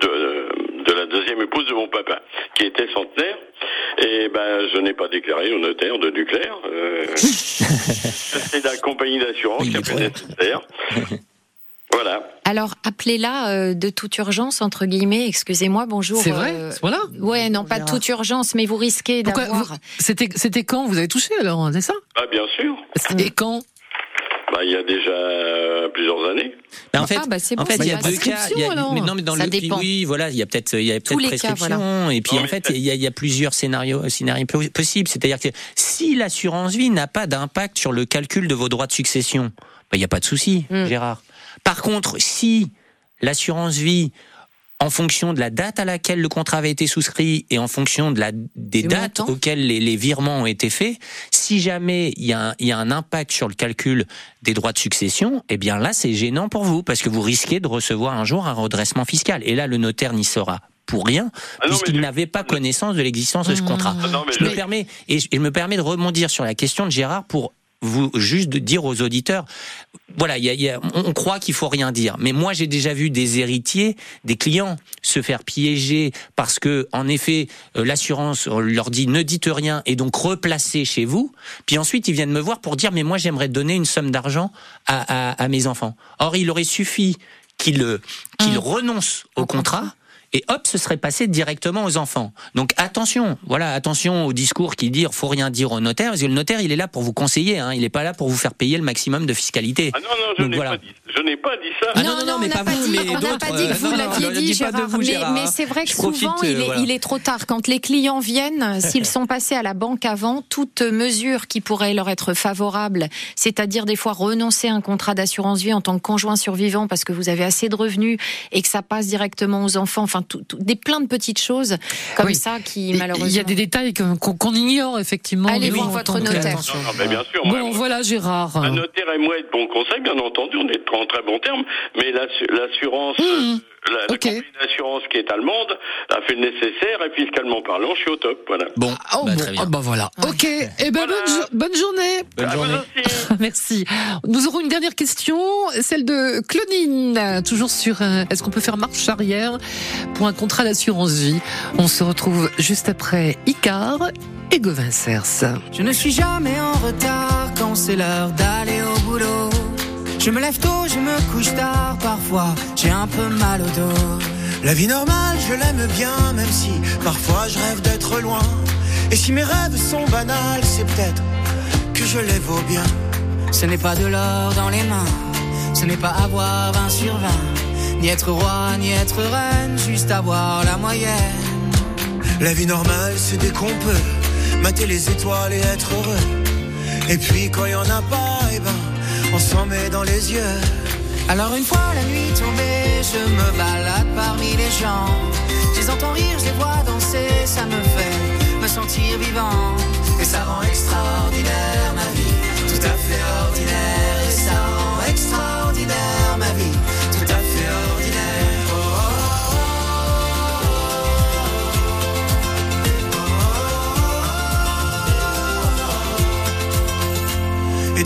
de, de la deuxième épouse de mon papa, qui était centenaire. Et ben je n'ai pas déclaré au notaire de nucléaire. Euh, [LAUGHS] C'est la compagnie d'assurance qui a il fait est nécessaire. [LAUGHS] Voilà. Alors, appelez-la euh, de toute urgence, entre guillemets, excusez-moi, bonjour. C'est vrai, euh, voilà. Ouais, non, pas de toute urgence, mais vous risquez d'avoir... vous- C'était c'était quand vous avez touché alors, hein, c'est ça Ah bien sûr. Et quand Bah, il y a déjà euh, plusieurs années. Ben, en fait, Ah, bah, en fait, il y a deux cas. Il y a, alors. mais non, mais dans Ça le, dépend. oui, voilà, il y a peut-être, il y a peut-être cas, prescription. voilà. Et puis, Non, en fait, il y, a, il y a plusieurs scénarios, scénarios po- possibles. C'est-à-dire que si l'assurance vie n'a pas d'impact sur le calcul de vos droits de succession, ben, il n'y a pas de souci, Mm. Gérard. Par contre, si l'assurance vie en fonction de la date à laquelle le contrat avait été souscrit et en fonction de la, des Du dates montant. auxquelles les, les virements ont été faits, si jamais il y, a un, il y a un impact sur le calcul des droits de succession, eh bien là c'est gênant pour vous parce que vous risquez de recevoir un jour un redressement fiscal. Et là le notaire n'y sera pour rien Ah puisqu'il n'avait pas connaissance de l'existence de ce contrat. Ah non, Je me permets et je, et je me permets de rebondir sur la question de Gérard pour vous juste de dire aux auditeurs, voilà, il y a- il y a- on, on croit qu'il faut rien dire, mais moi j'ai déjà vu des héritiers, des clients se faire piéger parce que en effet euh, l'assurance leur dit ne dites rien et donc replacer chez vous, puis ensuite ils viennent me voir pour dire mais moi j'aimerais donner une somme d'argent à, à, à mes enfants. Or il aurait suffi qu'ils euh, qu'ils renoncent au contrat. Et hop, ce serait passé directement aux enfants. Donc attention, voilà, attention au discours qui dit faut rien dire au notaire, parce que le notaire il est là pour vous conseiller, hein, il n'est pas là pour vous faire payer le maximum de fiscalité. Ah non, non, je Donc n'ai voilà. pas dit, je n'ai pas dit ça. Ah non, non, non, mais on pas n'a vous, dit, mais on n'a pas dit que euh, vous non, non, l'aviez dit, Gérard. vous, mais Gérard, mais c'est vrai que souvent, euh, il, est, voilà. il est trop tard. Quand les clients viennent, [LAUGHS] s'ils sont passés à la banque avant, toute mesure qui pourrait leur être favorable, c'est-à-dire des fois renoncer à un contrat d'assurance vie en tant que conjoint survivant parce que vous avez assez de revenus et que ça passe directement aux enfants, enfin, tout- tout- des plein de petites choses comme Oui. ça qui, Il malheureusement. y a des détails qu'on ignore effectivement. Allez voir votre notaire. Non, non, mais bien sûr. moi, Bon, voilà Gérard. Un notaire et moi êtes bon conseil, bien entendu, on est en très bon terme, mais l'assu- l'assurance Mmh. La, la compagnie d'assurance qui est allemande a fait le nécessaire et fiscalement parlant, je suis au top. Voilà. Bon, Oh, bon, ah bah voilà. Ok. Eh ben, bonne, jo- bonne journée. Bonne journée. [LAUGHS] Merci. Nous aurons une dernière question, celle de Claudine, toujours sur euh, est-ce qu'on peut faire marche arrière pour un contrat d'assurance vie? On se retrouve juste après Icar et Gauvin Cers. Je ne suis jamais en retard quand c'est l'heure d'aller au boulot. Je me lève tôt, je me couche tard, parfois j'ai un peu mal au dos. La vie normale, je l'aime bien, même si parfois je rêve d'être loin. Et si mes rêves sont banals, c'est peut-être que je les vaux bien. Ce n'est pas de l'or dans les mains, ce n'est pas avoir 20 sur 20, ni être roi, ni être reine, juste avoir la moyenne. La vie normale, c'est dès qu'on peut mater les étoiles et être heureux. Et puis quand il y en a pas, eh ben, on s'en met dans les yeux. Alors une fois la nuit tombée, je me balade parmi les gens. Je les entends rire, je les vois danser, ça me fait me sentir vivant. Et ça rend extraordinaire ma vie, tout à fait.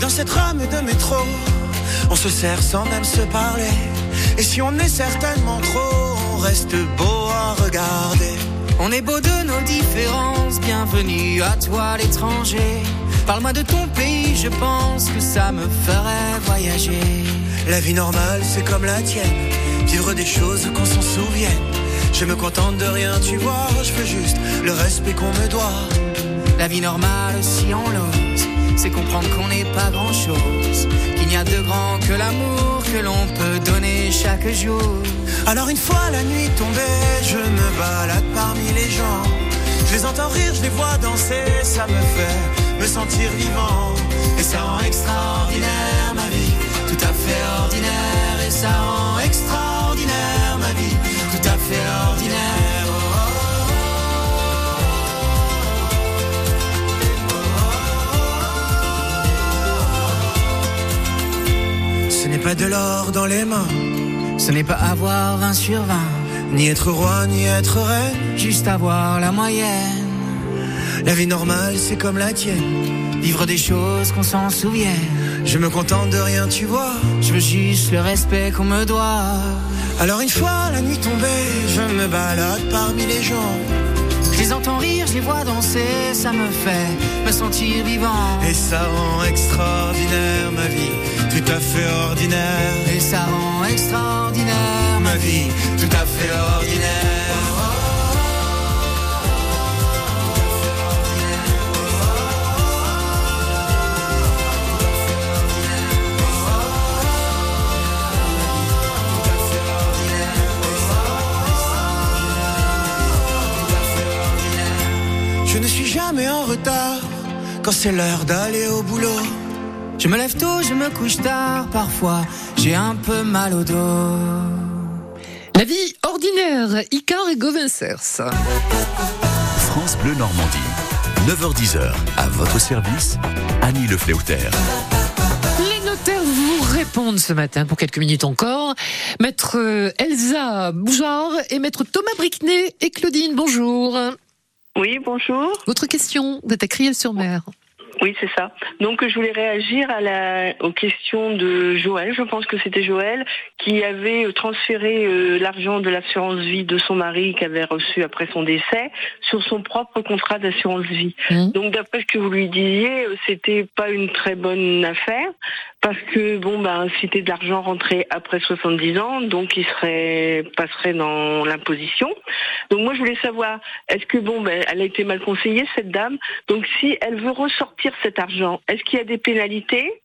Dans cette rame de métro, on se sert sans même se parler. Et si on est certainement trop, on reste beau à regarder. On est beau de nos différences, bienvenue à toi l'étranger. Parle-moi de ton pays, je pense que ça me ferait voyager. La vie normale, c'est comme la tienne. Vivre des choses qu'on s'en souvienne. Je me contente de rien, tu vois. Je veux juste le respect qu'on me doit. La vie normale, si on l'ose, c'est comprendre qu'on n'est pas grand chose. Qu'il n'y a de grand que l'amour que l'on peut donner chaque jour. Alors une fois la nuit tombée, je me balade parmi les gens. Je les entends rire, je les vois danser, ça me fait me sentir vivant. Et ça rend extraordinaire ma vie, tout à fait ordinaire. Et ça rend extraordinaire ma vie, tout à fait ordinaire. N'est pas de l'or dans les mains, Ce n'est pas avoir 20 sur 20, ni être roi, ni être reine. juste avoir la moyenne. La vie normale, c'est comme la tienne. Vivre des choses qu'on s'en souvienne. Je me contente de rien, tu vois. Je veux juste le respect qu'on me doit. Alors une fois la nuit tombée, je me balade parmi les gens. Je les entends rire, je les vois danser, ça me fait me sentir vivant. Et ça rend extraordinaire ma vie, tout à fait ordinaire. Et ça rend extraordinaire Ma vie, tout à fait ordinaire. Je ne suis jamais en retard quand c'est l'heure d'aller au boulot. Je me lève tôt, je me couche tard, parfois j'ai un peu mal au dos. La vie ordinaire, Icar et Gauvin Cers. France Bleu Normandie. 9h10h, à votre service, Annie Le Fléauter. Les notaires vous répondent ce matin pour quelques minutes encore. Maître euh, Elsa Boujard et maître Thomas Bricnet et Claudine, bonjour. Oui, bonjour. Votre question, vous êtes à Criel-sur-Mer. Oui, c'est ça. Donc, je voulais réagir à la, aux questions de Joël. Je pense que c'était Joël qui avait euh, transféré euh, l'argent de l'assurance vie de son mari qu'avait reçu après son décès sur son propre contrat d'assurance vie. Donc, d'après ce que vous lui disiez, euh, c'était pas une très bonne affaire parce que bon, ben, c'était de l'argent rentré après 70 ans, donc il serait passerait dans l'imposition. Donc, moi, je voulais savoir, est-ce que bon, ben, elle a été mal conseillée cette dame? Donc, si elle veut ressortir cet argent, est-ce qu'il y a des pénalités?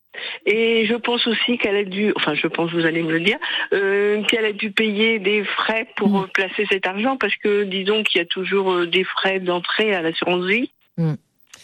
Et je pense aussi qu'elle a dû, enfin je pense, vous allez me le dire, euh, qu'elle a dû payer des frais pour euh, placer cet argent parce que disons qu'il y a toujours euh, des frais d'entrée à l'assurance vie.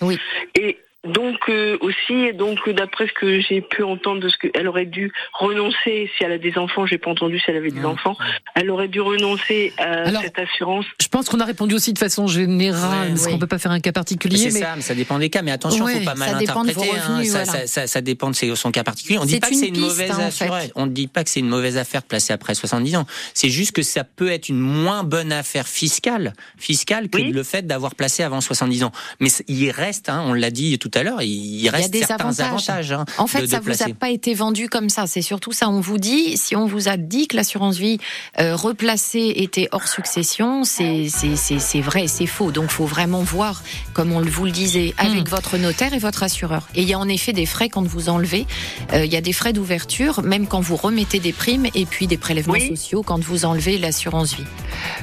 Oui. Et Donc euh, aussi, donc d'après ce que j'ai pu entendre de ce qu'elle aurait dû renoncer si elle a des enfants, j'ai pas entendu si elle avait des enfants, elle aurait dû renoncer à Alors, cette assurance. Je pense qu'on a répondu aussi de façon générale, parce qu'on peut pas faire un cas particulier. C'est mais... ça, mais ça dépend des cas. Mais attention, Ouais, faut pas mal ça dépend de vos interpréter. hein. revenus, ça, voilà. ça- ça- ça dépend de son cas particulier. On dit C'est pas que c'est une piste, mauvaise hein, en affaire. fait. On ne dit pas que c'est une mauvaise affaire de placer après 70 ans. C'est juste que ça peut être une moins bonne affaire fiscale, fiscale que le fait d'avoir placé avant 70 ans. Mais il reste, hein, on l'a dit tout à l'heure, il Il y a reste des certains avantages. avantages. hein, en fait, de, ça vous a pas été vendu comme ça. C'est surtout ça. On vous dit, si on vous a dit que l'assurance vie euh, replacée était hors succession, c'est c'est c'est c'est vrai, c'est faux. Donc, faut vraiment voir, comme on vous le disait, avec votre notaire et votre assureur. Et il y a en effet des frais quand vous enlevez. Euh, il y a des frais d'ouverture, même quand vous remettez des primes et puis des prélèvements sociaux quand vous enlevez l'assurance vie.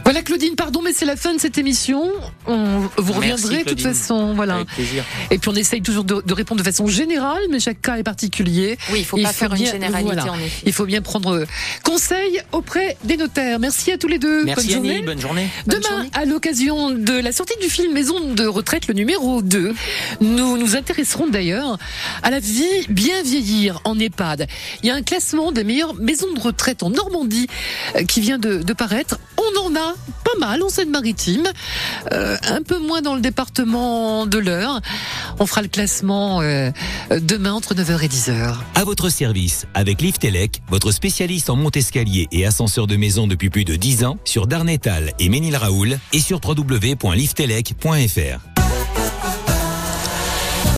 Voilà Claudine, pardon, mais c'est la fin de cette émission. On, vous reviendrez de toute façon, voilà. Avec plaisir. Et puis on essaye toujours de, de répondre de façon générale, mais chaque cas est particulier. Oui, il faut pas faire une généralité, en effet. Il faut bien prendre conseil auprès des notaires. Merci à tous les deux. Merci bonne journée. Annie, bonne journée. Demain, à l'occasion de la sortie du film Maison de retraite, le numéro 2, nous nous intéresserons d'ailleurs à la vie bien vieillir en EHPAD. Il y a un classement des meilleures maisons de retraite en Normandie euh, qui vient de, de paraître. On en a pas mal en Seine-Maritime, euh, un peu moins dans le département de l'Eure. On fera le classement euh, demain entre 9h et 10h. À votre service, avec Liftelec, votre spécialiste en monte-escalier et ascenseur de maison depuis plus de 10 ans, sur Darnétal et Ménilraoul et sur www.liftelec.fr.